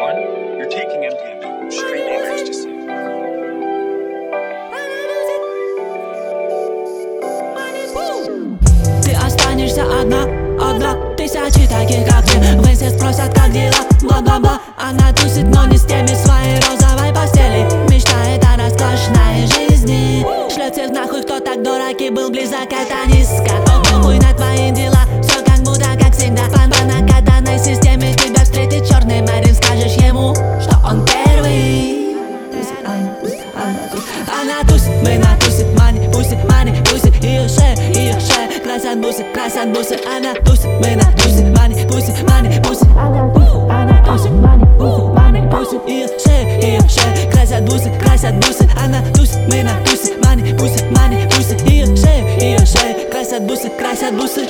One, you're taking MDMA, straight name ecstasy. Ты останешься одна, одна Тысячи таких, как ты Все спросят, как дела, бла-бла-бла. Она тусит, но не с теми в своей розовой постели. Мечтает о роскошной жизни. Шлет всех нахуй, кто так дурак и был близок, это низко мани, пустит Ее шея, ее шея, красят бусы, красят бусы Она тусит, мы натусит, мани, пустит, мани, пустит Она тусит, она тусит, мани, пустит, мани, пустит Ее шея, ее шея, красят бусы, красят бусы Она тусит, мы натусит, мани, пустит, мани, пустит Ее шея, ее шея, красят бусы, красят бусы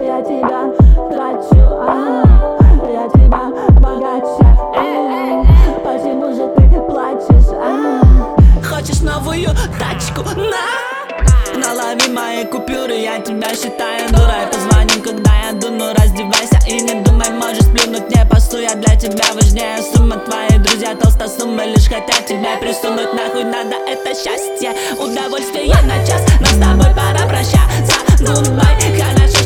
Я тебя трачу, а, я тебя богаче э, Почему же ты плачешь, а? Хочешь новую тачку? На! Налови мои купюры, я тебя считаю дурой. Позвоним, когда я дуну, раздевайся и не думай Можешь плюнуть, не пасу, я для тебя важнее. Сумма твои друзья толстосумы лишь хотят тебя присунуть. Нахуй надо это счастье, удовольствие на час. Нам с тобой пора прощаться, гудбай Хорошо,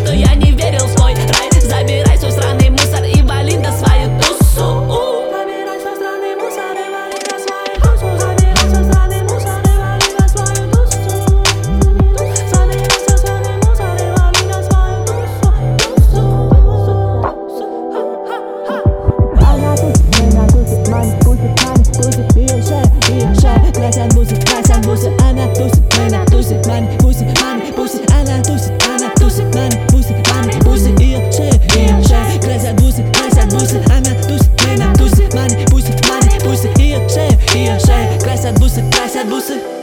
она тусит,